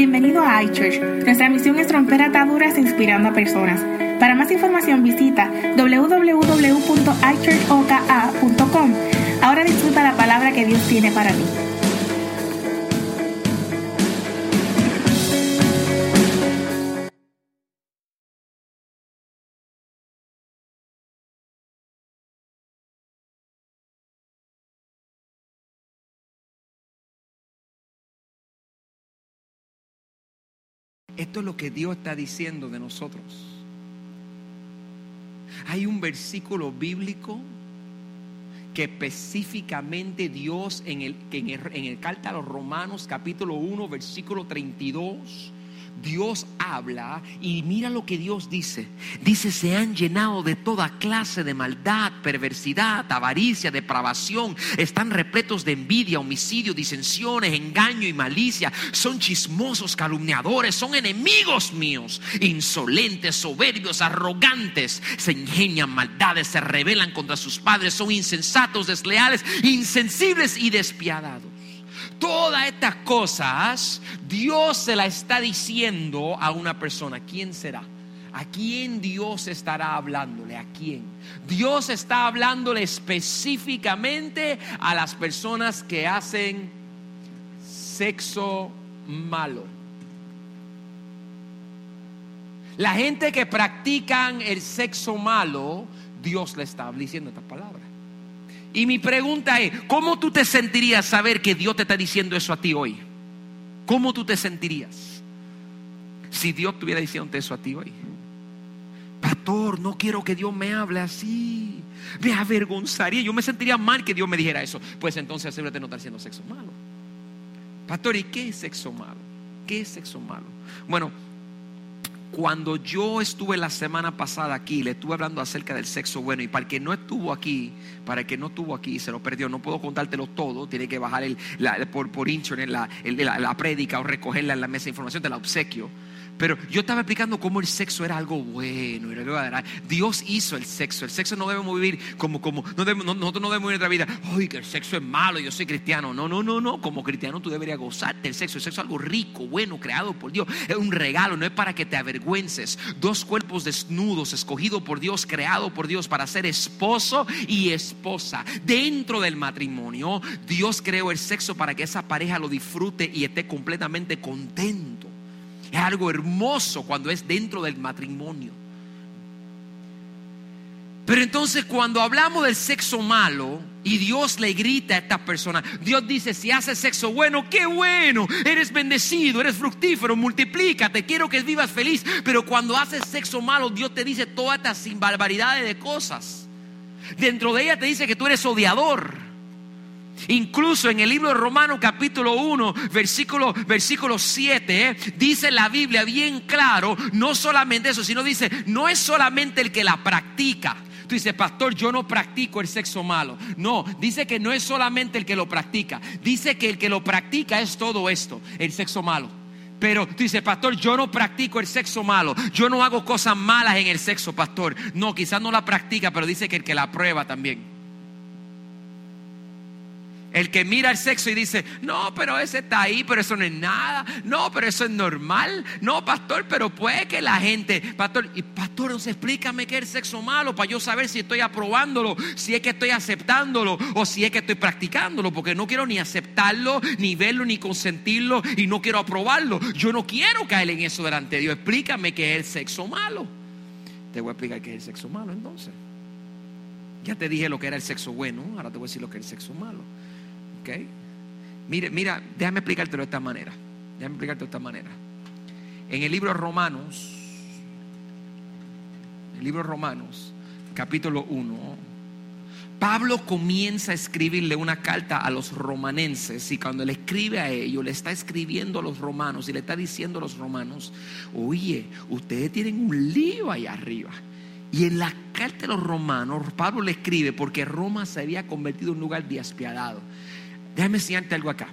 Bienvenido a iChurch. Nuestra misión es romper ataduras inspirando a personas. Para más información visita www.ichurchoka.com. Ahora disfruta la palabra que Dios tiene para ti. Esto es lo que Dios está diciendo de nosotros. Hay un versículo bíblico que específicamente Dios en el, en el, carta a los Romanos capítulo 1 versículo 32 Dios habla y mira lo que Dios dice. Dice, se han llenado de toda clase de maldad, perversidad, avaricia, depravación. Están repletos de envidia, homicidio, disensiones, engaño y malicia. Son chismosos, calumniadores, son enemigos míos. Insolentes, soberbios, arrogantes. Se ingenian maldades, se rebelan contra sus padres. Son insensatos, desleales, insensibles y despiadados. Todas estas cosas Dios se la está diciendo a una persona. ¿Quién será? ¿A quién Dios estará hablándole? ¿A quién? Dios está hablándole específicamente a las personas que hacen sexo malo. La gente que practican el sexo malo, Dios le está diciendo estas palabras. Y mi pregunta es, ¿cómo tú te sentirías saber que Dios te está diciendo eso a ti hoy? ¿Cómo tú te sentirías si Dios estuviera diciendo eso a ti hoy? Pastor, no quiero que Dios me hable así. Me avergonzaría. Yo me sentiría mal que Dios me dijera eso. Pues entonces asegúrate no estar haciendo sexo malo. Pastor, ¿y qué es sexo malo? ¿Qué es sexo malo? Bueno, cuando yo estuve la semana pasada aquí, le estuve hablando acerca del sexo bueno. Y para el que no estuvo aquí, para el que no estuvo aquí, se lo perdió. No puedo contártelo todo. Tiene que bajar por, por internet la, la, la, prédica o recogerla en la mesa de información, de la obsequio. Pero yo estaba explicando cómo el sexo era algo bueno. Dios hizo el sexo. El sexo no debemos vivir como, como nosotros no debemos vivir nuestra vida. Ay, que el sexo es malo, yo soy cristiano. No, no, no, no. Como cristiano tú deberías gozarte el sexo. El sexo es algo rico, bueno, creado por Dios. Es un regalo, no es para que te avergüences. Dos cuerpos desnudos, escogidos por Dios, creado por Dios para ser esposo y esposa. Dentro del matrimonio, Dios creó el sexo para que esa pareja lo disfrute y esté completamente contento. Es algo hermoso cuando es dentro del matrimonio. Pero entonces cuando hablamos del sexo malo y Dios le grita a estas personas, Dios dice, si haces sexo bueno, qué bueno, eres bendecido, eres fructífero, multiplícate, quiero que vivas feliz. Pero cuando haces sexo malo, Dios te dice todas estas barbaridades de cosas. Dentro de ella te dice que tú eres odiador Incluso en el libro de Romanos capítulo 1, versículo, versículo 7, ¿eh? dice la Biblia bien claro, no solamente eso, sino dice, no es solamente el que la practica. Tú dices, pastor, yo no practico el sexo malo. No, dice que no es solamente el que lo practica. Dice que el que lo practica es todo esto, el sexo malo. Pero tú dices, pastor, yo no practico el sexo malo. Yo no hago cosas malas en el sexo, pastor. No, quizás no la practica, pero dice que el que la prueba también. El que mira el sexo y dice, no, pero ese está ahí, pero eso no es nada. No, pero eso es normal. No, pastor, pero puede que la gente, pastor, y pastor, entonces explícame qué es el sexo malo para yo saber si estoy aprobándolo, si es que estoy aceptándolo o si es que estoy practicándolo, porque no quiero ni aceptarlo, ni verlo, ni consentirlo y no quiero aprobarlo. Yo no quiero caer en eso delante de Dios. Explícame qué es el sexo malo. Te voy a explicar qué es el sexo malo entonces. Ya te dije lo que era el sexo bueno, ahora te voy a decir lo que es el sexo malo. ¿Ok? Mire, mira, déjame explicártelo de esta manera. Déjame explicarte de esta manera. En el libro Romanos, el libro Romanos, capítulo 1, Pablo comienza a escribirle una carta a los romanenses y cuando le escribe a ellos, le está escribiendo a los romanos y le está diciendo a los romanos, oye, ustedes tienen un lío ahí arriba. Y en la carta de los romanos, Pablo le escribe porque Roma se había convertido en un lugar despiadado. Déjame enseñarte algo acá.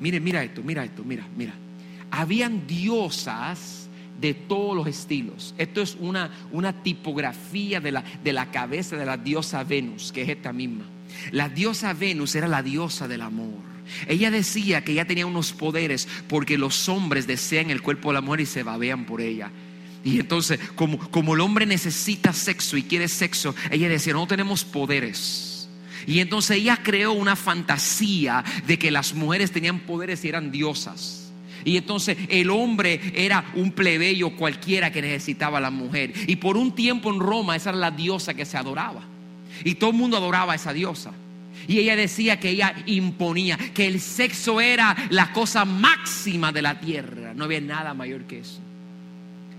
Mire, mira esto, mira esto, mira, mira. Habían diosas de todos los estilos. Esto es una, una tipografía de la, de la cabeza de la diosa Venus, que es esta misma. La diosa Venus era la diosa del amor Ella decía que ella tenía unos poderes porque los hombres desean el cuerpo de la mujer y se babean por ella. Y entonces, como, como el hombre necesita sexo y quiere sexo, ella decía, no tenemos poderes. Y entonces ella creó una fantasía de que las mujeres tenían poderes y eran diosas. Y entonces el hombre era un plebeyo cualquiera que necesitaba a la mujer. Y por un tiempo en Roma esa era la diosa que se adoraba. Y todo el mundo adoraba a esa diosa. Y ella decía que ella imponía, que el sexo era la cosa máxima de la tierra. No había nada mayor que eso.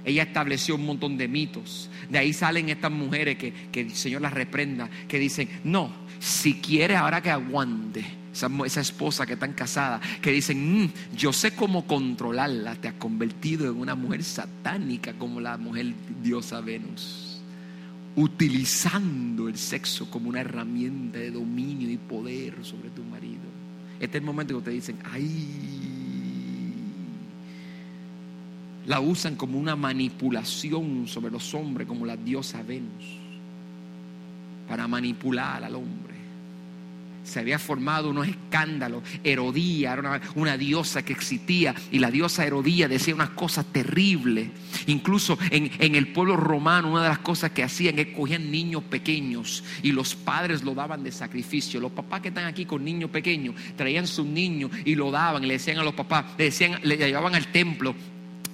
Ella estableció un montón de mitos. De ahí salen estas mujeres que, que el Señor las reprenda, que dicen, no, si quiere ahora que aguante. Esa, esposa que están casada, que dicen, "Mm, yo sé cómo controlarla, te has convertido en una mujer satánica como la mujer diosa Venus, utilizando el sexo como una herramienta de dominio y poder sobre tu marido. Este es el momento que te dicen, ay, la usan como una manipulación sobre los hombres, como la diosa Venus, para manipular al hombre. Se había formado unos escándalos. Herodía era una, diosa que existía y la diosa Herodía decía unas cosas terribles. Incluso en, el pueblo romano, una de las cosas que hacían es cogían niños pequeños y los padres lo daban de sacrificio. Los papás que están aquí con niños pequeños traían sus niños y lo daban le decían a los papás, le decían, le llevaban al templo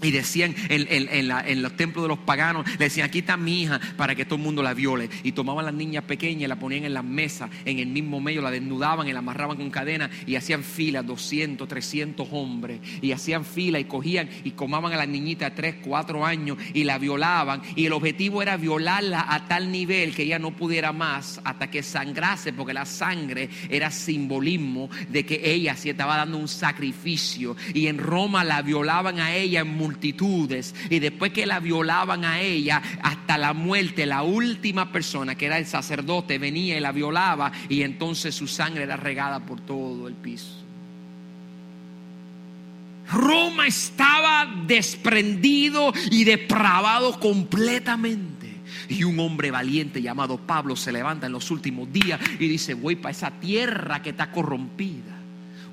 y decían en, en- en la- en los templos de los paganos, le decían, aquí está mi hija para que todo el mundo la viole. Y tomaban las niñas pequeñas y la ponían en las mesas, en el mismo medio, la desnudaban y la amarraban con cadena y hacían fila, 200, 300 hombres. Y hacían fila y cogían y comaban a la niñita de 3, 4 años y la violaban. Y el objetivo era violarla a tal nivel que ella no pudiera más hasta que sangrase, porque la sangre era simbolismo de que ella se estaba dando un sacrificio. Y en Roma la violaban a ella en multitudes. Y después que la violaban a ella hasta la muerte, la última persona que era el sacerdote venía y la violaba. Y entonces su sangre era regada por todo el piso. Roma estaba desprendido y depravado completamente. Y un hombre valiente llamado Pablo se levanta en los últimos días y dice, voy para esa tierra que está corrompida.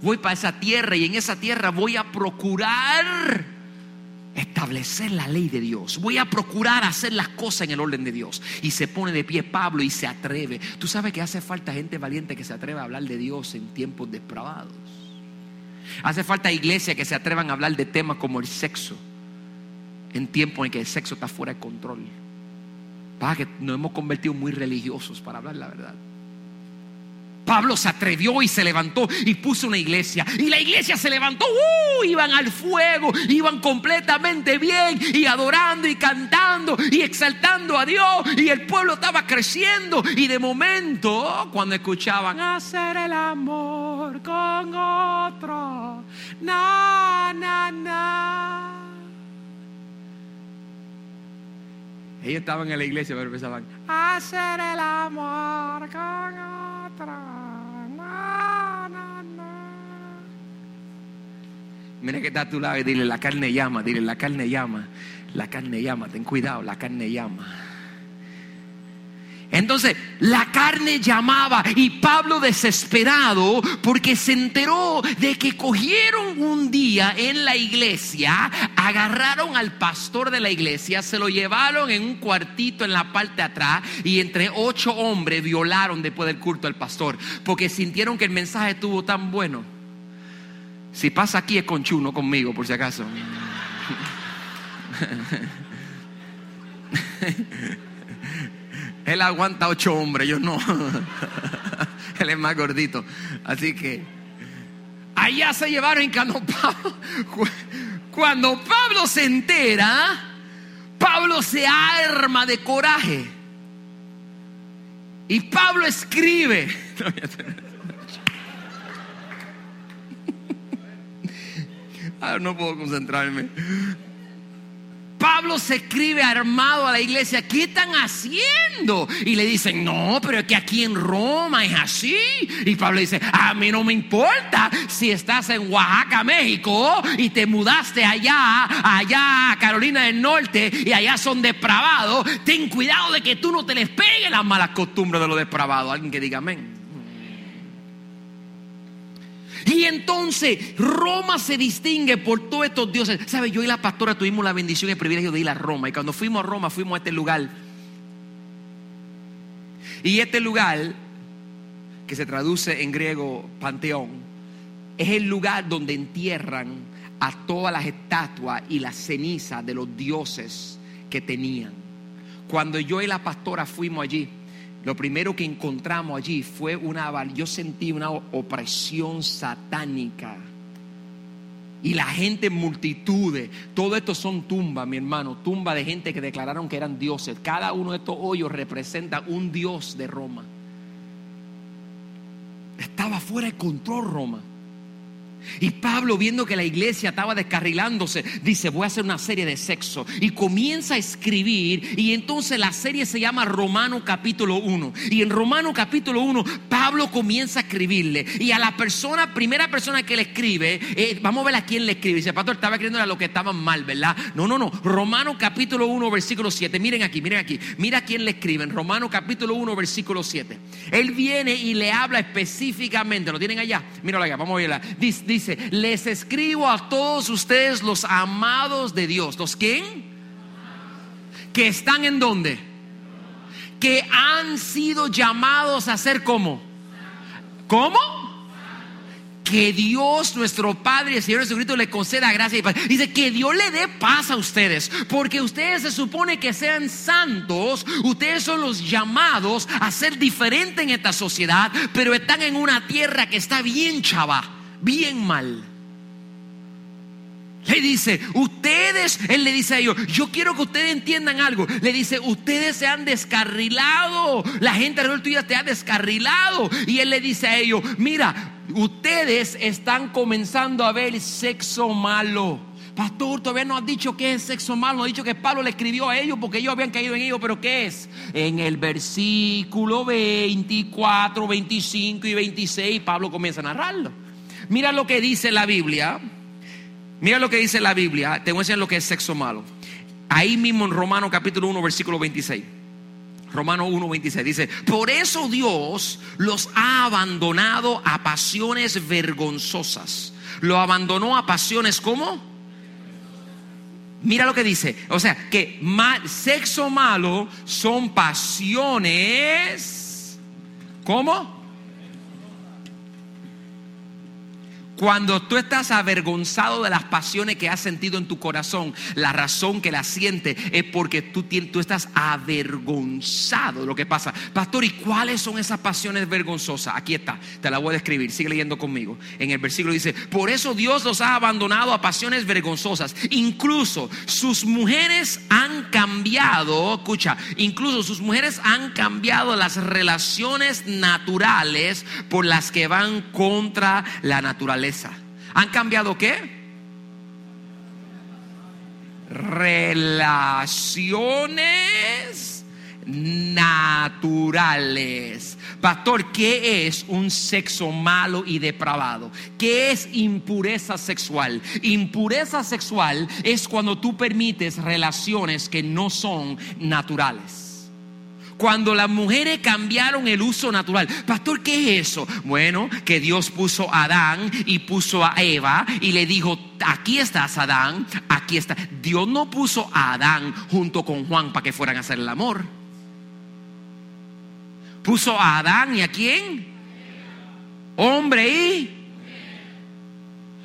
Voy para esa tierra y en esa tierra voy a procurar establecer la ley de Dios. Voy a procurar hacer las cosas en el orden de Dios. Y se pone de pie Pablo y se atreve. Tú sabes que hace falta gente valiente que se atreve a hablar de Dios en tiempos depravados. Hace falta iglesia que se atrevan a hablar de temas como el sexo en tiempos en que el sexo está fuera de control. Pasa que nos hemos convertido muy religiosos para hablar la verdad. Pablo se atrevió y se levantó y puso una iglesia. Y la iglesia se levantó, ¡uh! iban al fuego, iban completamente bien y adorando y cantando y exaltando a Dios. Y el pueblo estaba creciendo. Y de momento, cuando escuchaban hacer el amor con otro, na, na, na. Ellos estaban en la iglesia, pero pensaban, hacer el amor Mira que está a tu lado y dile, la carne llama, dile, la carne llama, la carne llama, ten cuidado, la carne llama. Entonces la carne llamaba y Pablo desesperado porque se enteró de que cogieron un día en la iglesia, agarraron al pastor de la iglesia, se lo llevaron en un cuartito en la parte de atrás y entre ocho hombres violaron después del culto al pastor porque sintieron que el mensaje estuvo tan bueno. Si pasa aquí es con Chuno conmigo por si acaso. Él aguanta ocho hombres, yo no. Él es más gordito. Así que allá se llevaron cuando Pablo, cuando Pablo se entera, Pablo se arma de coraje. Y Pablo escribe. no puedo concentrarme. Pablo se escribe armado a la iglesia, ¿qué están haciendo? Y le dicen, no, pero es que aquí en Roma es así. Y Pablo dice, a mí no me importa si estás en Oaxaca, México, y te mudaste allá, allá a Carolina del Norte, y allá son depravados. Ten cuidado de que tú no te les pegues las malas costumbres de los depravados. Alguien que diga amén. Y entonces Roma se distingue por todos estos dioses. ¿Sabe? Yo y la pastora tuvimos la bendición y el privilegio de ir a Roma. Y cuando fuimos a Roma, fuimos a este lugar. Y este lugar, que se traduce en griego panteón, es el lugar donde entierran a todas las estatuas y las cenizas de los dioses que tenían. Cuando yo y la pastora fuimos allí, lo primero que encontramos allí fue una, yo sentí una opresión satánica. Y la gente en multitudes, todo esto son tumbas, mi hermano, tumbas de gente que declararon que eran dioses. Cada uno de estos hoyos representa un dios de Roma. Estaba fuera de control Roma. Y Pablo, viendo que la iglesia estaba descarrilándose, dice, voy a hacer una serie de sexo. Y comienza a escribir. Y entonces la serie se llama Romano capítulo 1. Y en Romano capítulo 1, Pablo comienza a escribirle. Y a la persona, primera persona que le escribe, eh, vamos a ver a quién le escribe. Dice, pastor, estaba escribiendo a lo que estaban mal, ¿verdad? No, no, no. Romano capítulo 1, versículo 7. Miren aquí, miren aquí. Mira a quién le escribe. En Romano capítulo 1, versículo 7. Él viene y le habla específicamente. ¿Lo tienen allá? Míralo allá, vamos a verla. Dice, dice, les escribo a todos ustedes los amados de Dios. ¿Los quién? Que están en dónde? Que han sido llamados a ser como. ¿Cómo? Que Dios, nuestro Padre el Señor Jesucristo le conceda gracia y paz. Dice que Dios le dé paz a ustedes, porque ustedes se supone que sean santos, ustedes son los llamados a ser diferentes en esta sociedad, pero están en una tierra que está bien chava bien mal. Le dice, ustedes, él le dice a ellos, yo quiero que ustedes entiendan algo. Le dice, ustedes se han descarrilado. La gente alrededor tuya te ha descarrilado. Y él le dice a ellos, mira, ustedes están comenzando a ver sexo malo. Pastor, todavía no ha dicho qué es sexo malo. No ha dicho que Pablo le escribió a ellos porque ellos habían caído en ello. Pero ¿qué es? En el versículo 24, 25 y 26, Pablo comienza a narrarlo. Mira lo que dice la Biblia. Mira lo que dice la Biblia. Te voy a enseñar lo que es sexo malo. Ahí mismo en Romano capítulo 1, versículo 26. Romano 1, 26 dice, por eso Dios los ha abandonado a pasiones vergonzosas. Lo abandonó a pasiones como... Mira lo que dice. O sea, que sexo malo son pasiones... ¿Cómo? Cuando tú estás avergonzado de las pasiones que has sentido en tu corazón, la razón que las sientes es porque tú, tú estás avergonzado de lo que pasa. Pastor, ¿y cuáles son esas pasiones vergonzosas? Aquí está, te la voy a describir, sigue leyendo conmigo. En el versículo dice, por eso Dios los ha abandonado a pasiones vergonzosas. Incluso sus mujeres han cambiado, escucha, incluso sus mujeres han cambiado las relaciones naturales por las que van contra la naturaleza ¿Han cambiado qué? Relaciones naturales. Pastor, ¿qué es un sexo malo y depravado? ¿Qué es impureza sexual? Impureza sexual es cuando tú permites relaciones que no son naturales cuando las mujeres cambiaron el uso natural. Pastor, ¿qué es eso? Bueno, que Dios puso a Adán y puso a Eva y le dijo, aquí estás Adán, aquí está. Dios no puso a Adán junto con Juan para que fueran a hacer el amor. Puso a Adán y a quién? Hombre y...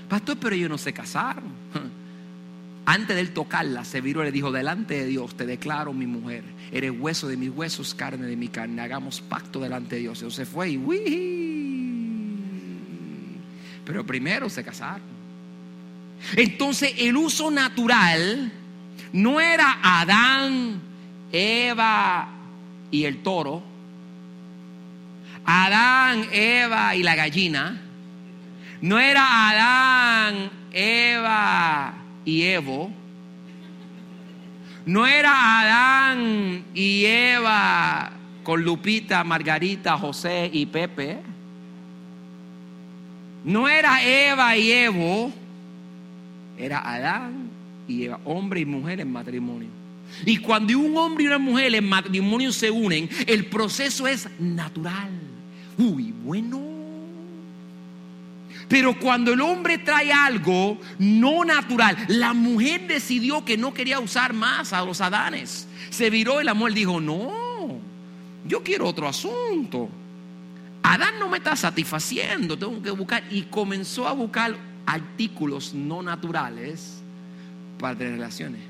Pastor, pero ellos no se casaron. Antes de él tocarla, se viró y le dijo, delante de Dios te declaro mi mujer eres hueso de mis huesos, carne de mi carne, hagamos pacto delante de Dios. se fue y Pero primero se casaron. Entonces el uso natural no era Adán, Eva y el toro. Adán, Eva y la gallina. No era Adán, Eva y Evo no era Adán y Eva con Lupita, Margarita, José y Pepe. No era Eva y Evo. Era Adán y Eva, hombre y mujer en matrimonio. Y cuando un hombre y una mujer en matrimonio se unen, el proceso es natural. Uy, bueno. Pero cuando el hombre trae algo no natural, la mujer decidió que no quería usar más a los Adanes. Se viró y la mujer dijo, no, yo quiero otro asunto. Adán no me está satisfaciendo, tengo que buscar. Y comenzó a buscar artículos no naturales para tener relaciones.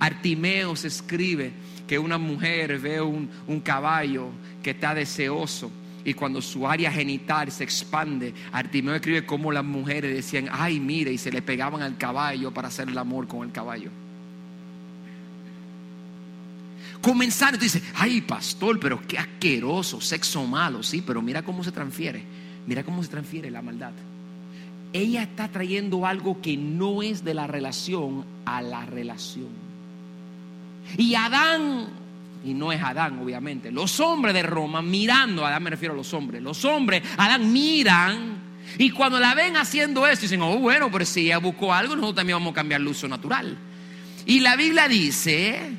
Artimeo se escribe que una mujer ve un, un caballo que está deseoso y cuando su área genital se expande, Artimeo escribe cómo las mujeres decían, ay, mire, y se le pegaban al caballo para hacer el amor con el caballo. Comenzando, tú dices, ay, pastor, pero qué asqueroso, sexo malo, sí, pero mira cómo se transfiere, mira cómo se transfiere la maldad. Ella está trayendo algo que no es de la relación a la relación. Y Adán y no es Adán, obviamente. Los hombres de Roma mirando, Adán me refiero a los hombres, los hombres, Adán miran y cuando la ven haciendo esto, dicen, oh, bueno, pero si ella buscó algo, nosotros también vamos a cambiar el uso natural. Y la Biblia dice,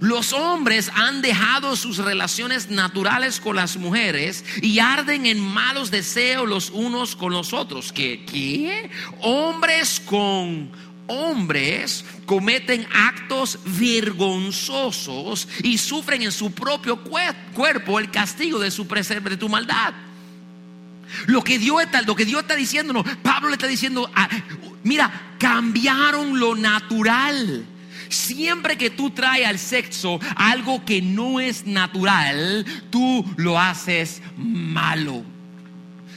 los hombres han dejado sus relaciones naturales con las mujeres y arden en malos deseos los unos con los otros. ¿Qué? Hombres con hombres cometen actos vergonzosos y sufren en su propio cuerpo el castigo de su de tu maldad. Lo que Dios está, lo que Dios está diciéndonos, Pablo le está diciendo, ah, mira, cambiaron lo natural. Siempre que tú traes al sexo algo que no es natural, tú lo haces malo.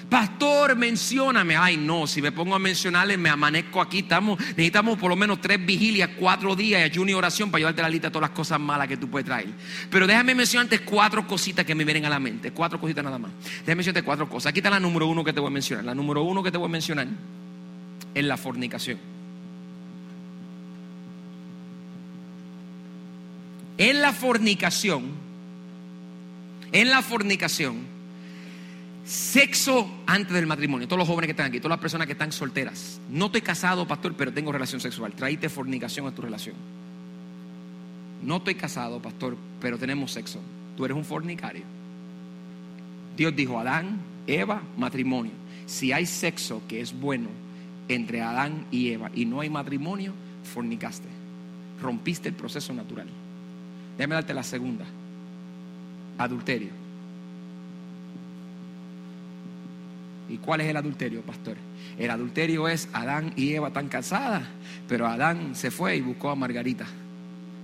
Pastor, mencióname. Ay, no, si me pongo a mencionarle, me amanezco aquí. Estamos, necesitamos por lo menos tres vigilias, cuatro días, y ayuno y oración para llevarte la lista de todas las cosas malas que tú puedes traer. Pero déjame mencionarte cuatro cositas que me vienen a la mente. Cuatro cositas nada más. Déjame mencionarte cuatro cosas. Aquí está la número uno que te voy a mencionar. La número uno que te voy a mencionar es la fornicación. En la fornicación, en la fornicación, Sexo antes del matrimonio. Todos los jóvenes que están aquí, todas las personas que están solteras. No estoy casado, pastor, pero tengo relación sexual. Traíte fornicación a tu relación. No estoy casado, pastor, pero tenemos sexo. Tú eres un fornicario. Dios dijo, Adán, Eva, matrimonio. Si hay sexo que es bueno entre Adán y Eva y no hay matrimonio, fornicaste. Rompiste el proceso natural. Déjame darte la segunda. Adulterio. ¿Y cuál es el adulterio, pastor? El adulterio es Adán y Eva tan casadas, pero Adán se fue y buscó a Margarita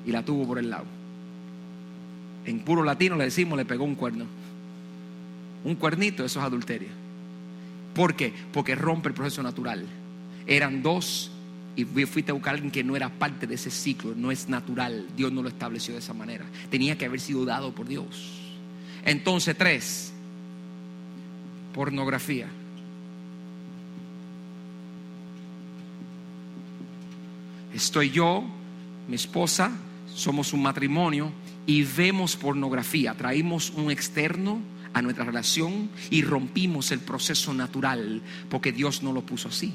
y la tuvo por el lado. En puro latino le decimos, le pegó un cuerno. Un cuernito, eso es adulterio. ¿Por qué? Porque rompe el proceso natural. Eran dos y fuiste a buscar a alguien que no era parte de ese ciclo, no es natural. Dios no lo estableció de esa manera. Tenía que haber sido dado por Dios. Entonces, tres, pornografía. Estoy yo, mi esposa, somos un matrimonio y vemos pornografía. Traímos un externo a nuestra relación y rompimos el proceso natural porque Dios no lo puso así.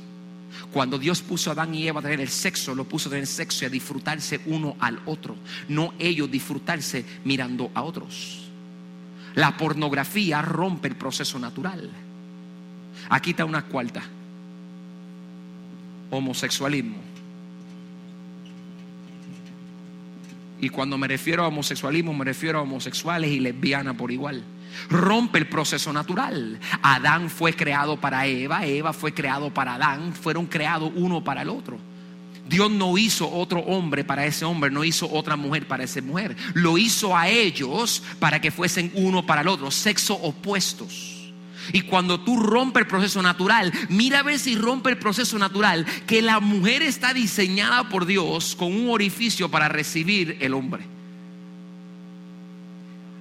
Cuando Dios puso a Adán y Eva a tener el sexo, lo puso a tener sexo y a disfrutarse uno al otro, no ellos disfrutarse mirando a otros. La pornografía rompe el proceso natural. Aquí está una cuarta. Homosexualismo. Y cuando me refiero a homosexualismo, me refiero a homosexuales y lesbianas por igual. Rompe el proceso natural. Adán fue creado para Eva, Eva fue creado para Adán, fueron creados uno para el otro. Dios no hizo otro hombre para ese hombre, no hizo otra mujer para esa mujer. Lo hizo a ellos para que fuesen uno para el otro, sexo opuestos. Y cuando tú rompes el proceso natural, mira a ver si rompe el proceso natural, que la mujer está diseñada por Dios con un orificio para recibir el hombre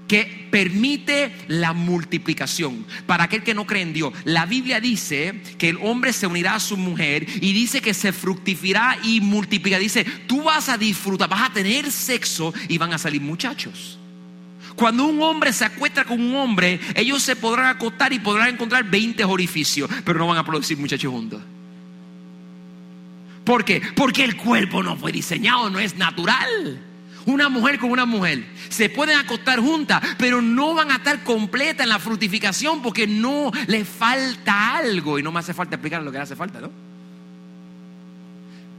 que permite la multiplicación. Para aquel que no cree en Dios, la Biblia dice que el hombre se unirá a su mujer y dice que se fructificará y multiplicará. Dice, tú vas a disfrutar, vas a tener sexo y van a salir muchachos. Cuando un hombre se acuesta con un hombre, ellos se podrán acostar y podrán encontrar 20 orificios, pero no van a producir muchachos juntos. ¿Por qué? Porque el cuerpo no fue diseñado, no es natural. Una mujer con una mujer. Se pueden acostar juntas, pero no van a estar completas en la frutificación porque no le falta algo. Y no me hace falta explicar lo que le hace falta, ¿no?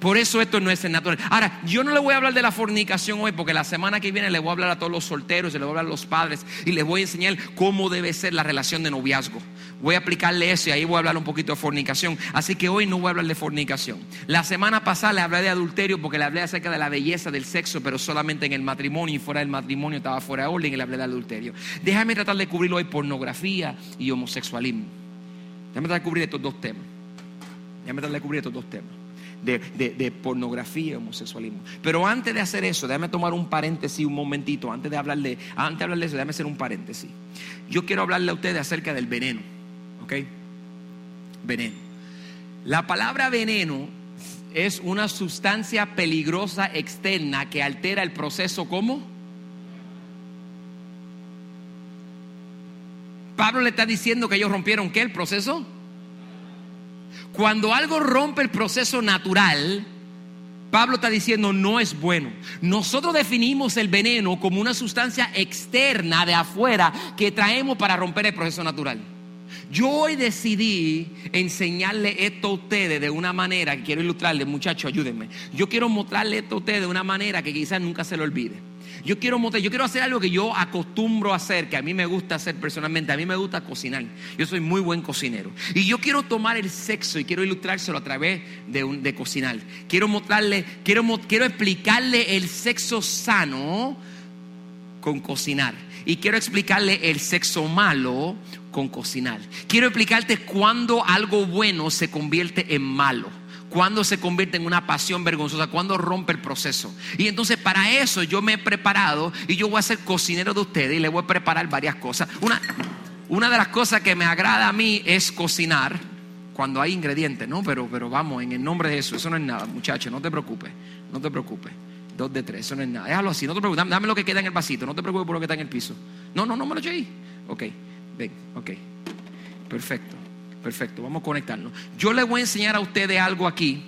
Por eso esto no es el natural. Ahora, yo no le voy a hablar de la fornicación hoy porque la semana que viene le voy a hablar a todos los solteros, y le voy a hablar a los padres y les voy a enseñar cómo debe ser la relación de noviazgo. Voy a aplicarle eso y ahí voy a hablar un poquito de fornicación. Así que hoy no voy a hablar de fornicación. La semana pasada le hablé de adulterio porque le hablé acerca de la belleza del sexo, pero solamente en el matrimonio y fuera del matrimonio estaba fuera de orden y le hablé de adulterio. Déjame tratar de cubrir hoy pornografía y homosexualismo. Déjame tratar de cubrir estos dos temas. Déjame tratar de cubrir estos dos temas de, pornografía y homosexualismo. Pero antes de hacer eso, déjame tomar un paréntesis un momentito, antes de hablarle, antes de hablarle de eso, déjame hacer un paréntesis. Yo quiero hablarle a ustedes acerca del veneno, ¿ok? Veneno. La palabra veneno es una sustancia peligrosa externa que altera el proceso ¿cómo? Pablo le está diciendo que ellos rompieron qué el proceso cuando algo rompe el proceso natural, Pablo está diciendo no es bueno. Nosotros definimos el veneno como una sustancia externa de afuera que traemos para romper el proceso natural. Yo hoy decidí enseñarle esto a ustedes de una manera que quiero ilustrarle, muchachos, ayúdenme. Yo quiero mostrarle esto a ustedes de una manera que quizás nunca se lo olvide. Yo quiero yo quiero hacer algo que yo acostumbro a hacer, que a mí me gusta hacer personalmente. A mí me gusta cocinar. Yo soy muy buen cocinero. Y yo quiero tomar el sexo y quiero ilustrárselo a través de, de cocinar. Quiero mostrarle, quiero, quiero explicarle el sexo sano con cocinar. Y quiero explicarle el sexo malo con cocinar. Quiero explicarte cuando algo bueno se convierte en malo cuando se convierte en una pasión vergonzosa, cuando rompe el proceso. Y entonces para eso yo me he preparado y yo voy a ser cocinero de ustedes y le voy a preparar varias cosas. Una, una de las cosas que me agrada a mí es cocinar cuando hay ingredientes, ¿no? Pero, pero vamos, en el nombre de Jesús, eso no es nada, muchachos, no te preocupes, no te preocupes. Dos de tres, eso no es nada. Déjalo así, no te preocupes, dame, lo que queda en el vasito, no te preocupes por lo que está en el piso. No, no, no me lo eché ahí. Ok, ven, ok, perfecto. Perfecto, vamos a conectarnos. Yo le voy a enseñar a ustedes algo aquí.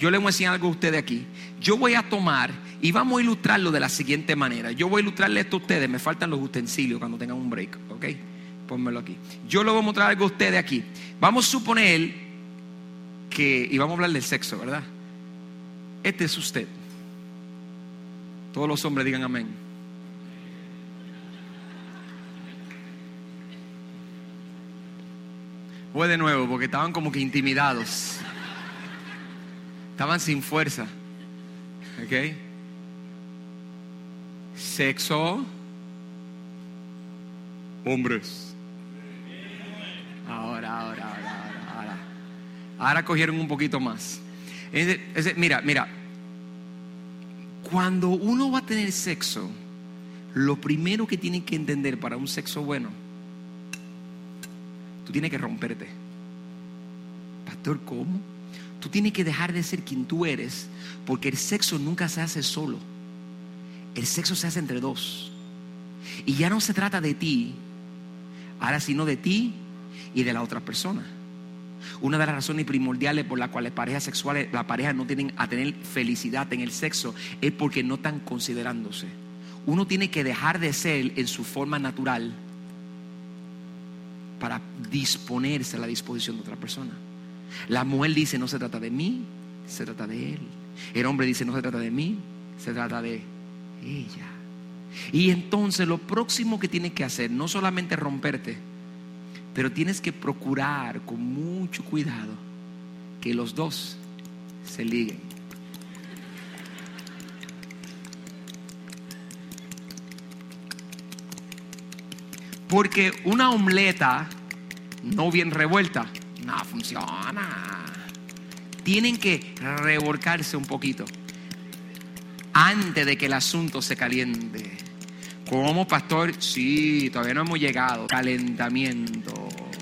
Yo le voy a enseñar algo a ustedes aquí. Yo voy a tomar y vamos a ilustrarlo de la siguiente manera. Yo voy a ilustrarle esto a ustedes. Me faltan los utensilios cuando tengan un break, ¿ok? Pónmelo aquí. Yo le voy a mostrar algo a ustedes aquí. Vamos a suponer que, y vamos a hablar del sexo, ¿verdad? Este es usted. Todos los hombres digan amén. Fue de nuevo, porque estaban como que intimidados. Estaban sin fuerza. ¿Ok? Sexo. Hombres. Ahora, ahora, ahora, ahora, ahora. cogieron un poquito más. mira, mira. Cuando uno va a tener sexo, lo primero que tiene que entender para un sexo bueno tú tienes que romperte. Pastor, ¿cómo? Tú tienes que dejar de ser quien tú eres, porque el sexo nunca se hace solo. El sexo se hace entre dos. Y ya no se trata de ti, ahora sino de ti y de la otra persona. Una de las razones primordiales por las cuales las parejas sexuales, la pareja no tienen a tener felicidad en el sexo es porque no están considerándose. Uno tiene que dejar de ser en su forma natural para disponerse a la disposición de otra persona. La mujer dice, no se trata de mí, se trata de él. El hombre dice, no se trata de mí, se trata de ella. Y entonces lo próximo que tienes que hacer, no solamente romperte, pero tienes que procurar con mucho cuidado que los dos se liguen. Porque una omeleta no bien revuelta no funciona. Tienen que revolcarse un poquito antes de que el asunto se caliente. Como pastor, sí, todavía no hemos llegado. Calentamiento.